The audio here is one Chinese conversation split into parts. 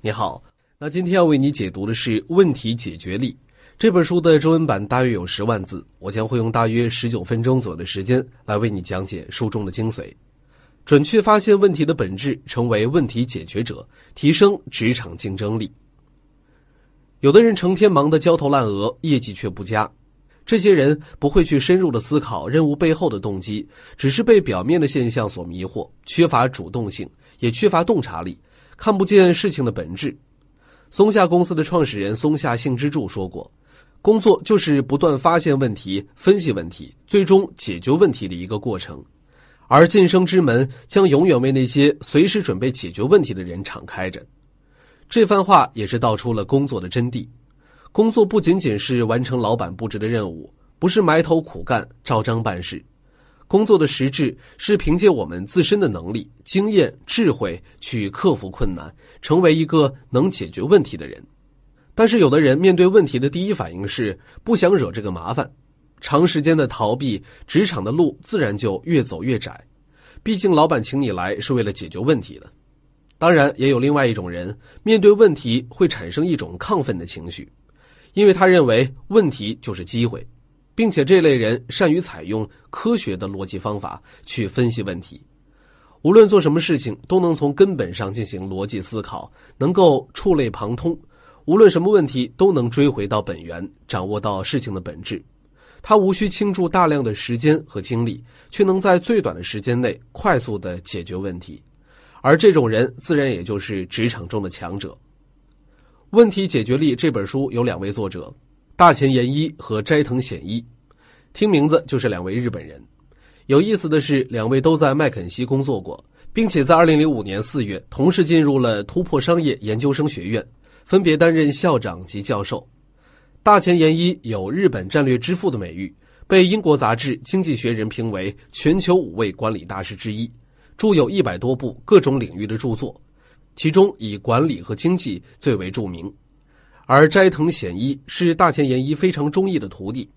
你好，那今天要为你解读的是《问题解决力》这本书的中文版，大约有十万字，我将会用大约十九分钟左右的时间来为你讲解书中的精髓，准确发现问题的本质，成为问题解决者，提升职场竞争力。有的人成天忙得焦头烂额，业绩却不佳，这些人不会去深入的思考任务背后的动机，只是被表面的现象所迷惑，缺乏主动性，也缺乏洞察力。看不见事情的本质。松下公司的创始人松下幸之助说过：“工作就是不断发现问题、分析问题，最终解决问题的一个过程。而晋升之门将永远为那些随时准备解决问题的人敞开着。”这番话也是道出了工作的真谛：工作不仅仅是完成老板布置的任务，不是埋头苦干、照章办事。工作的实质是凭借我们自身的能力、经验、智慧去克服困难，成为一个能解决问题的人。但是，有的人面对问题的第一反应是不想惹这个麻烦，长时间的逃避，职场的路自然就越走越窄。毕竟，老板请你来是为了解决问题的。当然，也有另外一种人面对问题会产生一种亢奋的情绪，因为他认为问题就是机会。并且这类人善于采用科学的逻辑方法去分析问题，无论做什么事情都能从根本上进行逻辑思考，能够触类旁通，无论什么问题都能追回到本源，掌握到事情的本质。他无需倾注大量的时间和精力，却能在最短的时间内快速的解决问题，而这种人自然也就是职场中的强者。《问题解决力》这本书有两位作者。大前研一和斋藤显一，听名字就是两位日本人。有意思的是，两位都在麦肯锡工作过，并且在二零零五年四月同时进入了突破商业研究生学院，分别担任校长及教授。大前研一有日本战略之父的美誉，被英国杂志《经济学人》评为全球五位管理大师之一，著有一百多部各种领域的著作，其中以管理和经济最为著名。而斋藤显一是大前研一非常中意的徒弟，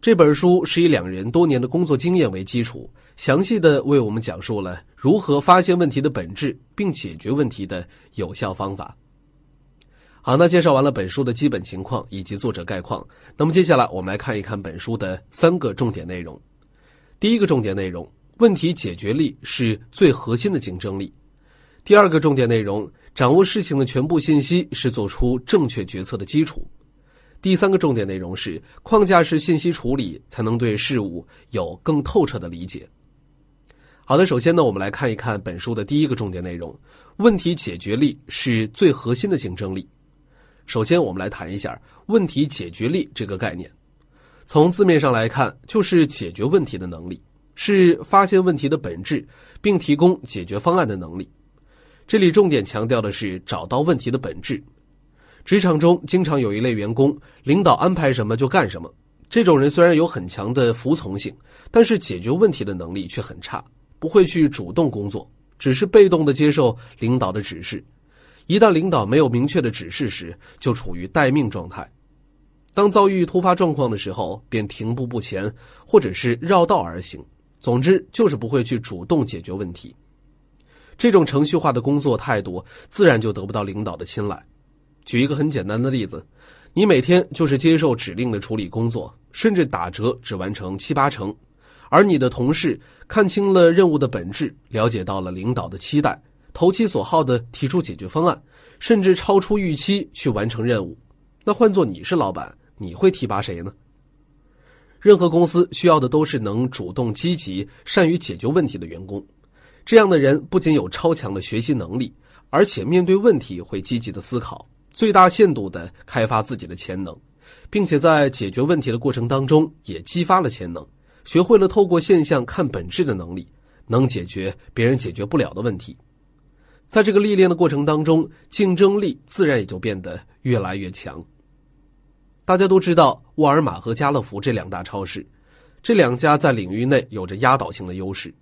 这本书是以两人多年的工作经验为基础，详细的为我们讲述了如何发现问题的本质并解决问题的有效方法。好，那介绍完了本书的基本情况以及作者概况，那么接下来我们来看一看本书的三个重点内容。第一个重点内容：问题解决力是最核心的竞争力。第二个重点内容。掌握事情的全部信息是做出正确决策的基础。第三个重点内容是框架式信息处理，才能对事物有更透彻的理解。好的，首先呢，我们来看一看本书的第一个重点内容：问题解决力是最核心的竞争力。首先，我们来谈一下问题解决力这个概念。从字面上来看，就是解决问题的能力，是发现问题的本质，并提供解决方案的能力。这里重点强调的是找到问题的本质。职场中经常有一类员工，领导安排什么就干什么。这种人虽然有很强的服从性，但是解决问题的能力却很差，不会去主动工作，只是被动的接受领导的指示。一旦领导没有明确的指示时，就处于待命状态。当遭遇突发状况的时候，便停步不前，或者是绕道而行。总之，就是不会去主动解决问题。这种程序化的工作态度，自然就得不到领导的青睐。举一个很简单的例子，你每天就是接受指令的处理工作，甚至打折只完成七八成，而你的同事看清了任务的本质，了解到了领导的期待，投其所好的提出解决方案，甚至超出预期去完成任务。那换做你是老板，你会提拔谁呢？任何公司需要的都是能主动积极、善于解决问题的员工。这样的人不仅有超强的学习能力，而且面对问题会积极的思考，最大限度的开发自己的潜能，并且在解决问题的过程当中也激发了潜能，学会了透过现象看本质的能力，能解决别人解决不了的问题。在这个历练的过程当中，竞争力自然也就变得越来越强。大家都知道沃尔玛和家乐福这两大超市，这两家在领域内有着压倒性的优势。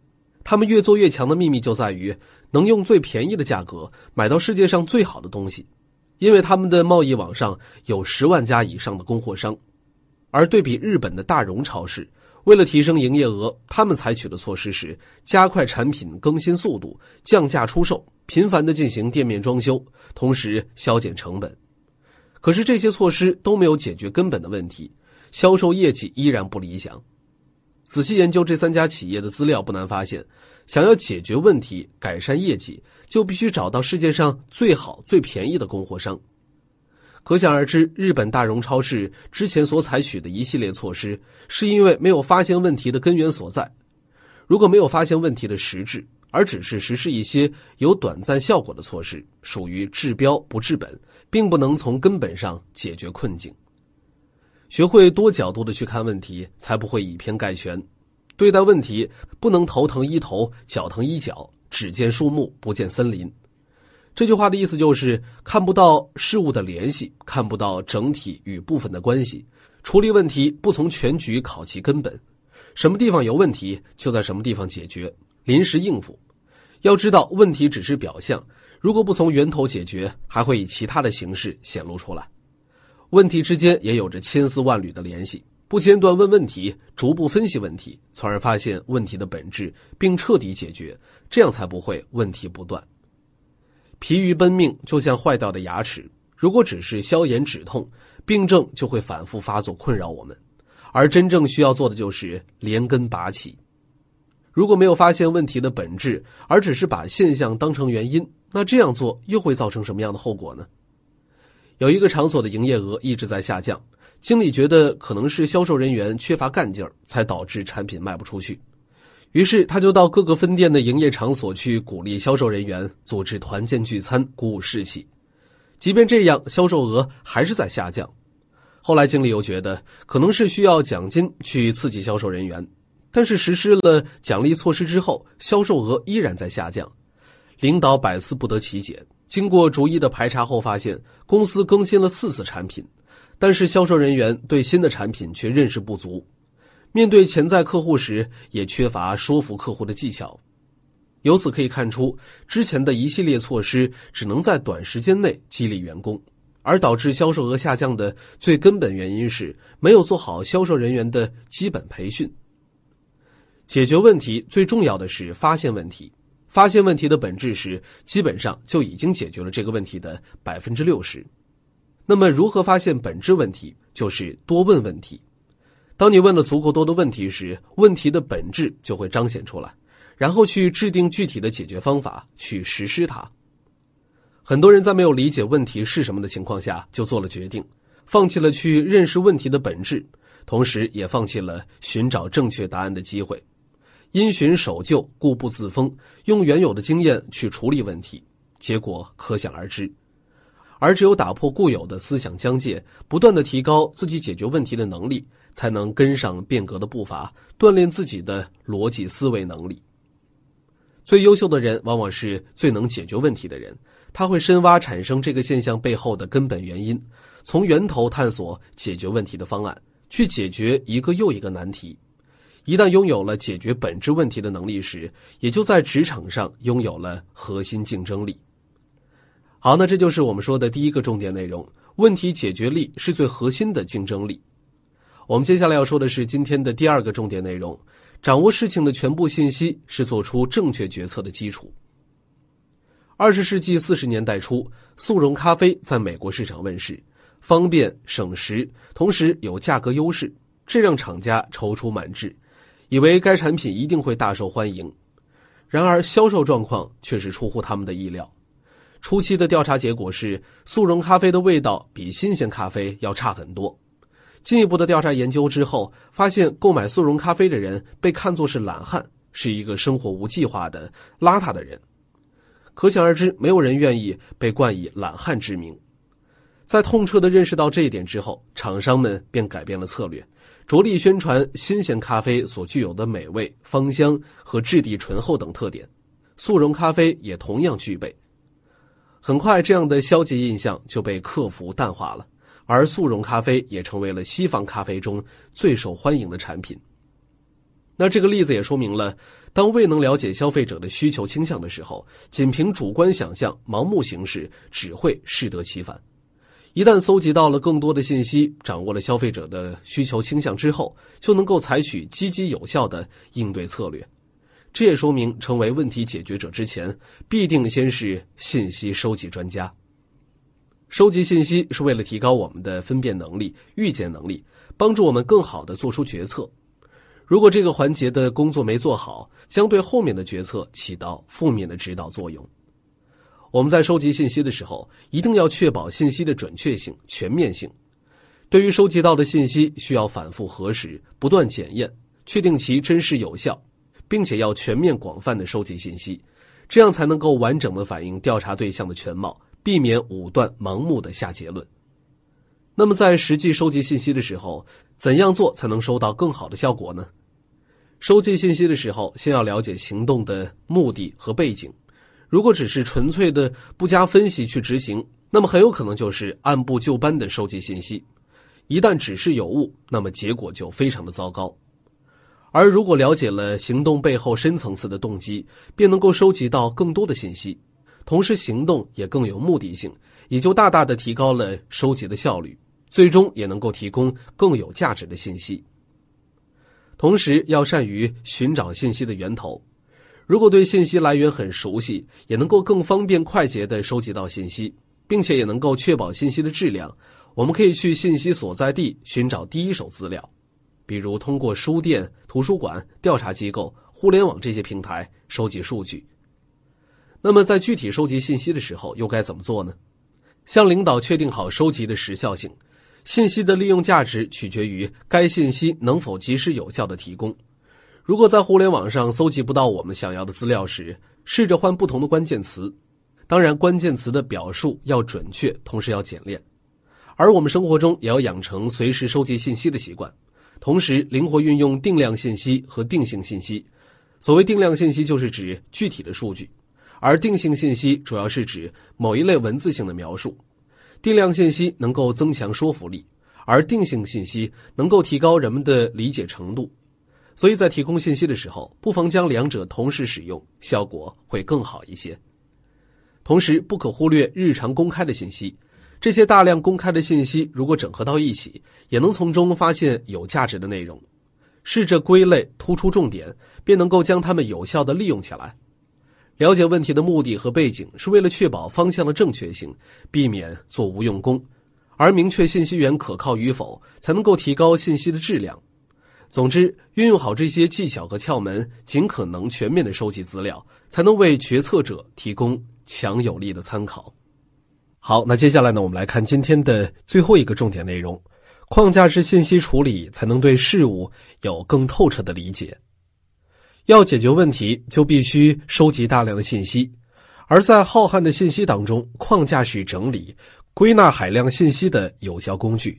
他们越做越强的秘密就在于能用最便宜的价格买到世界上最好的东西，因为他们的贸易网上有十万家以上的供货商。而对比日本的大荣超市，为了提升营业额，他们采取的措施是加快产品更新速度、降价出售，频繁的进行店面装修，同时削减成本。可是这些措施都没有解决根本的问题，销售业绩依然不理想。仔细研究这三家企业的资料，不难发现，想要解决问题、改善业绩，就必须找到世界上最好、最便宜的供货商。可想而知，日本大荣超市之前所采取的一系列措施，是因为没有发现问题的根源所在。如果没有发现问题的实质，而只是实施一些有短暂效果的措施，属于治标不治本，并不能从根本上解决困境。学会多角度的去看问题，才不会以偏概全。对待问题，不能头疼医头，脚疼医脚，只见树木不见森林。这句话的意思就是看不到事物的联系，看不到整体与部分的关系。处理问题不从全局考其根本，什么地方有问题就在什么地方解决，临时应付。要知道，问题只是表象，如果不从源头解决，还会以其他的形式显露出来。问题之间也有着千丝万缕的联系，不间断问问题，逐步分析问题，从而发现问题的本质，并彻底解决，这样才不会问题不断。疲于奔命，就像坏掉的牙齿，如果只是消炎止痛，病症就会反复发作，困扰我们。而真正需要做的就是连根拔起。如果没有发现问题的本质，而只是把现象当成原因，那这样做又会造成什么样的后果呢？有一个场所的营业额一直在下降，经理觉得可能是销售人员缺乏干劲儿，才导致产品卖不出去。于是他就到各个分店的营业场所去鼓励销售人员组织团建聚餐，鼓舞士气。即便这样，销售额还是在下降。后来经理又觉得可能是需要奖金去刺激销售人员，但是实施了奖励措施之后，销售额依然在下降。领导百思不得其解。经过逐一的排查后，发现公司更新了四次产品，但是销售人员对新的产品却认识不足，面对潜在客户时也缺乏说服客户的技巧。由此可以看出，之前的一系列措施只能在短时间内激励员工，而导致销售额下降的最根本原因是没有做好销售人员的基本培训。解决问题最重要的是发现问题。发现问题的本质时，基本上就已经解决了这个问题的百分之六十。那么，如何发现本质问题？就是多问问题。当你问了足够多的问题时，问题的本质就会彰显出来，然后去制定具体的解决方法，去实施它。很多人在没有理解问题是什么的情况下，就做了决定，放弃了去认识问题的本质，同时也放弃了寻找正确答案的机会。因循守旧，固步自封，用原有的经验去处理问题，结果可想而知。而只有打破固有的思想疆界，不断的提高自己解决问题的能力，才能跟上变革的步伐，锻炼自己的逻辑思维能力。最优秀的人，往往是最能解决问题的人。他会深挖产生这个现象背后的根本原因，从源头探索解决问题的方案，去解决一个又一个难题。一旦拥有了解决本质问题的能力时，也就在职场上拥有了核心竞争力。好，那这就是我们说的第一个重点内容：问题解决力是最核心的竞争力。我们接下来要说的是今天的第二个重点内容：掌握事情的全部信息是做出正确决策的基础。二十世纪四十年代初，速溶咖啡在美国市场问世，方便省时，同时有价格优势，这让厂家踌躇满志。以为该产品一定会大受欢迎，然而销售状况却是出乎他们的意料。初期的调查结果是，速溶咖啡的味道比新鲜咖啡要差很多。进一步的调查研究之后，发现购买速溶咖啡的人被看作是懒汉，是一个生活无计划的邋遢的人。可想而知，没有人愿意被冠以懒汉之名。在痛彻的认识到这一点之后，厂商们便改变了策略。着力宣传新鲜咖啡所具有的美味、芳香和质地醇厚等特点，速溶咖啡也同样具备。很快，这样的消极印象就被克服淡化了，而速溶咖啡也成为了西方咖啡中最受欢迎的产品。那这个例子也说明了，当未能了解消费者的需求倾向的时候，仅凭主观想象、盲目行事，只会适得其反。一旦搜集到了更多的信息，掌握了消费者的需求倾向之后，就能够采取积极有效的应对策略。这也说明成为问题解决者之前，必定先是信息收集专家。收集信息是为了提高我们的分辨能力、预见能力，帮助我们更好的做出决策。如果这个环节的工作没做好，将对后面的决策起到负面的指导作用。我们在收集信息的时候，一定要确保信息的准确性、全面性。对于收集到的信息，需要反复核实、不断检验，确定其真实有效，并且要全面广泛的收集信息，这样才能够完整的反映调查对象的全貌，避免武断盲目的下结论。那么，在实际收集信息的时候，怎样做才能收到更好的效果呢？收集信息的时候，先要了解行动的目的和背景。如果只是纯粹的不加分析去执行，那么很有可能就是按部就班的收集信息。一旦指示有误，那么结果就非常的糟糕。而如果了解了行动背后深层次的动机，便能够收集到更多的信息，同时行动也更有目的性，也就大大的提高了收集的效率，最终也能够提供更有价值的信息。同时要善于寻找信息的源头，如果对信息来源很熟悉，也能够更方便快捷的收集到信息，并且也能够确保信息的质量。我们可以去信息所在地寻找第一手资料，比如通过书店、图书馆、调查机构、互联网这些平台收集数据。那么在具体收集信息的时候，又该怎么做呢？向领导确定好收集的时效性。信息的利用价值取决于该信息能否及时有效的提供。如果在互联网上搜集不到我们想要的资料时，试着换不同的关键词。当然，关键词的表述要准确，同时要简练。而我们生活中也要养成随时收集信息的习惯，同时灵活运用定量信息和定性信息。所谓定量信息，就是指具体的数据；而定性信息主要是指某一类文字性的描述。定量信息能够增强说服力，而定性信息能够提高人们的理解程度，所以在提供信息的时候，不妨将两者同时使用，效果会更好一些。同时，不可忽略日常公开的信息，这些大量公开的信息如果整合到一起，也能从中发现有价值的内容。试着归类，突出重点，便能够将它们有效的利用起来。了解问题的目的和背景，是为了确保方向的正确性，避免做无用功；而明确信息源可靠与否，才能够提高信息的质量。总之，运用好这些技巧和窍门，尽可能全面的收集资料，才能为决策者提供强有力的参考。好，那接下来呢，我们来看今天的最后一个重点内容：框架式信息处理，才能对事物有更透彻的理解。要解决问题，就必须收集大量的信息，而在浩瀚的信息当中，框架是整理、归纳海量信息的有效工具。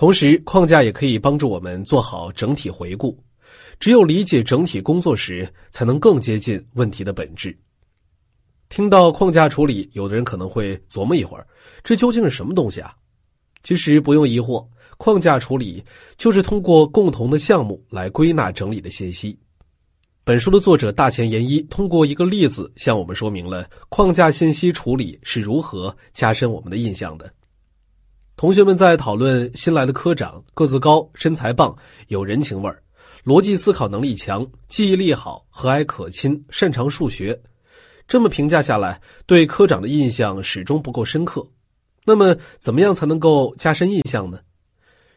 同时，框架也可以帮助我们做好整体回顾。只有理解整体工作时，才能更接近问题的本质。听到框架处理，有的人可能会琢磨一会儿，这究竟是什么东西啊？其实不用疑惑，框架处理就是通过共同的项目来归纳整理的信息。本书的作者大前研一通过一个例子向我们说明了框架信息处理是如何加深我们的印象的。同学们在讨论新来的科长个子高、身材棒、有人情味儿、逻辑思考能力强、记忆力好、和蔼可亲、擅长数学，这么评价下来，对科长的印象始终不够深刻。那么，怎么样才能够加深印象呢？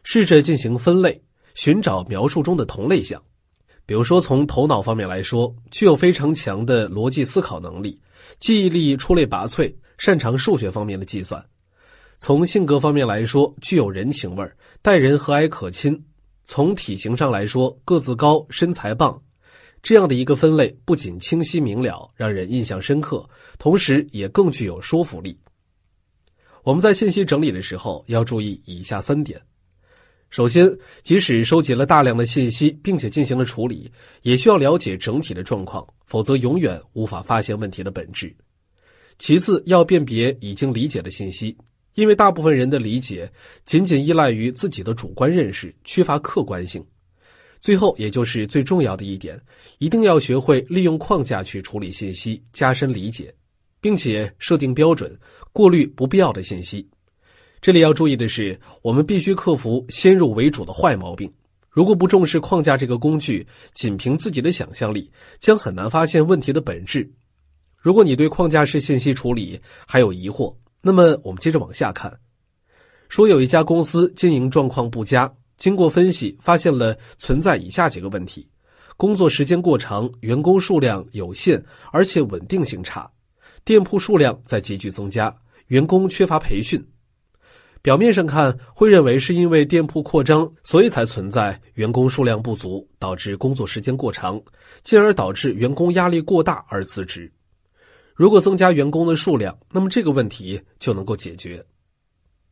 试着进行分类，寻找描述中的同类项。比如说，从头脑方面来说，具有非常强的逻辑思考能力，记忆力出类拔萃，擅长数学方面的计算；从性格方面来说，具有人情味，待人和蔼可亲；从体型上来说，个子高，身材棒。这样的一个分类不仅清晰明了，让人印象深刻，同时也更具有说服力。我们在信息整理的时候要注意以下三点。首先，即使收集了大量的信息，并且进行了处理，也需要了解整体的状况，否则永远无法发现问题的本质。其次，要辨别已经理解的信息，因为大部分人的理解仅仅依赖于自己的主观认识，缺乏客观性。最后，也就是最重要的一点，一定要学会利用框架去处理信息，加深理解，并且设定标准，过滤不必要的信息。这里要注意的是，我们必须克服先入为主的坏毛病。如果不重视框架这个工具，仅凭自己的想象力，将很难发现问题的本质。如果你对框架式信息处理还有疑惑，那么我们接着往下看。说有一家公司经营状况不佳，经过分析发现了存在以下几个问题：工作时间过长，员工数量有限，而且稳定性差，店铺数量在急剧增加，员工缺乏培训。表面上看，会认为是因为店铺扩张，所以才存在员工数量不足，导致工作时间过长，进而导致员工压力过大而辞职。如果增加员工的数量，那么这个问题就能够解决。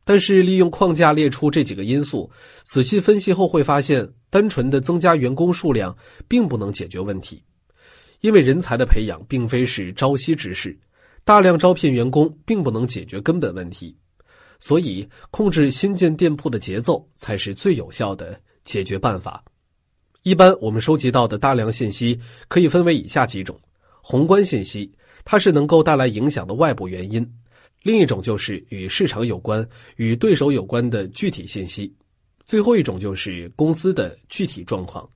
但是，利用框架列出这几个因素，仔细分析后会发现，单纯的增加员工数量并不能解决问题，因为人才的培养并非是朝夕之事，大量招聘员工并不能解决根本问题。所以，控制新建店铺的节奏才是最有效的解决办法。一般我们收集到的大量信息可以分为以下几种：宏观信息，它是能够带来影响的外部原因；另一种就是与市场有关、与对手有关的具体信息；最后一种就是公司的具体状况。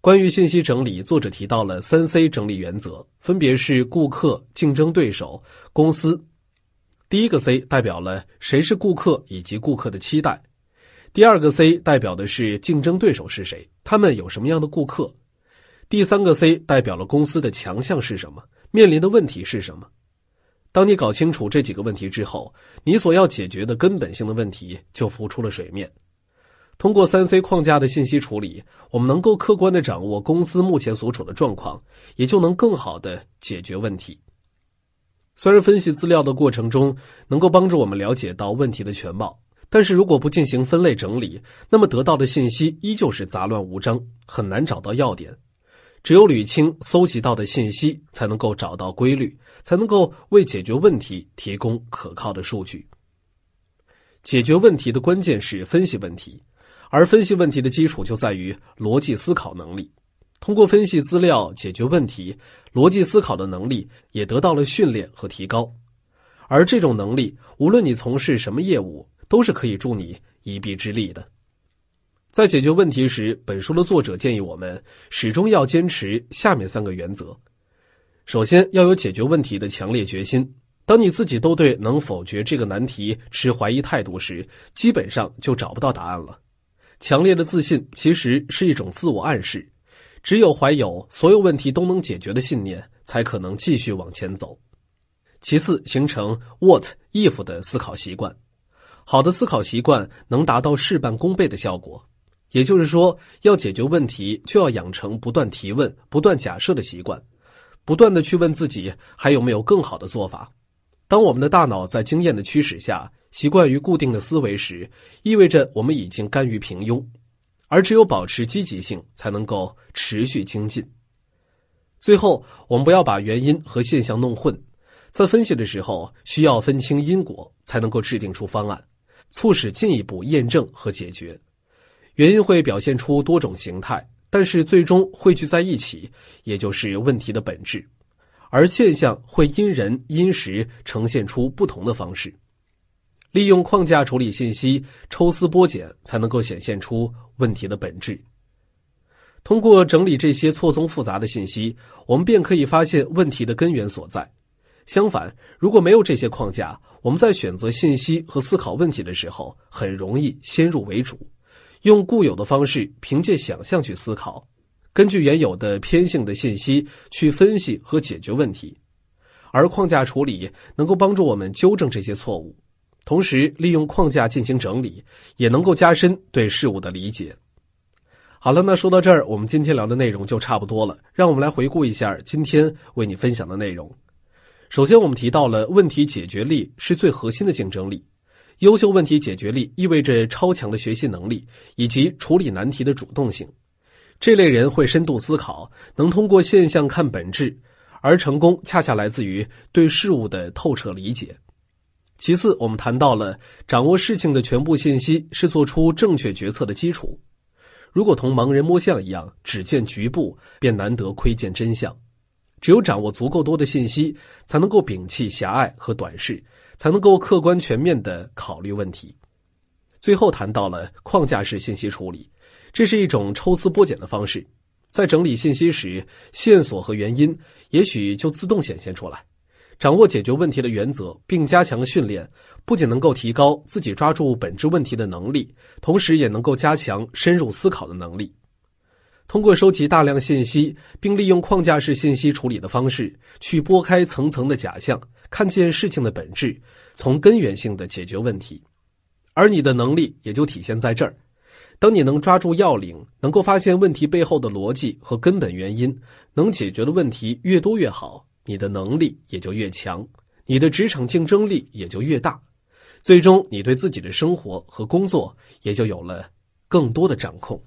关于信息整理，作者提到了三 C 整理原则，分别是顾客、竞争对手、公司。第一个 C 代表了谁是顾客以及顾客的期待，第二个 C 代表的是竞争对手是谁，他们有什么样的顾客，第三个 C 代表了公司的强项是什么，面临的问题是什么。当你搞清楚这几个问题之后，你所要解决的根本性的问题就浮出了水面。通过三 C 框架的信息处理，我们能够客观的掌握公司目前所处的状况，也就能更好的解决问题。虽然分析资料的过程中能够帮助我们了解到问题的全貌，但是如果不进行分类整理，那么得到的信息依旧是杂乱无章，很难找到要点。只有捋清搜集到的信息，才能够找到规律，才能够为解决问题提供可靠的数据。解决问题的关键是分析问题，而分析问题的基础就在于逻辑思考能力。通过分析资料解决问题，逻辑思考的能力也得到了训练和提高，而这种能力，无论你从事什么业务，都是可以助你一臂之力的。在解决问题时，本书的作者建议我们始终要坚持下面三个原则：首先，要有解决问题的强烈决心。当你自己都对能否决这个难题持怀疑态度时，基本上就找不到答案了。强烈的自信其实是一种自我暗示。只有怀有所有问题都能解决的信念，才可能继续往前走。其次，形成 what if 的思考习惯。好的思考习惯能达到事半功倍的效果。也就是说，要解决问题，就要养成不断提问、不断假设的习惯，不断的去问自己还有没有更好的做法。当我们的大脑在经验的驱使下习惯于固定的思维时，意味着我们已经甘于平庸。而只有保持积极性，才能够持续精进。最后，我们不要把原因和现象弄混，在分析的时候需要分清因果，才能够制定出方案，促使进一步验证和解决。原因会表现出多种形态，但是最终汇聚在一起，也就是问题的本质。而现象会因人因时呈现出不同的方式。利用框架处理信息，抽丝剥茧，才能够显现出问题的本质。通过整理这些错综复杂的信息，我们便可以发现问题的根源所在。相反，如果没有这些框架，我们在选择信息和思考问题的时候，很容易先入为主，用固有的方式，凭借想象去思考，根据原有的偏性的信息去分析和解决问题。而框架处理能够帮助我们纠正这些错误。同时，利用框架进行整理，也能够加深对事物的理解。好了，那说到这儿，我们今天聊的内容就差不多了。让我们来回顾一下今天为你分享的内容。首先，我们提到了问题解决力是最核心的竞争力。优秀问题解决力意味着超强的学习能力以及处理难题的主动性。这类人会深度思考，能通过现象看本质，而成功恰恰来自于对事物的透彻理解。其次，我们谈到了掌握事情的全部信息是做出正确决策的基础。如果同盲人摸象一样，只见局部，便难得窥见真相。只有掌握足够多的信息，才能够摒弃狭隘和短视，才能够客观全面的考虑问题。最后谈到了框架式信息处理，这是一种抽丝剥茧的方式，在整理信息时，线索和原因也许就自动显现出来。掌握解决问题的原则，并加强训练，不仅能够提高自己抓住本质问题的能力，同时也能够加强深入思考的能力。通过收集大量信息，并利用框架式信息处理的方式，去拨开层层的假象，看见事情的本质，从根源性的解决问题。而你的能力也就体现在这儿。当你能抓住要领，能够发现问题背后的逻辑和根本原因，能解决的问题越多越好。你的能力也就越强，你的职场竞争力也就越大，最终你对自己的生活和工作也就有了更多的掌控。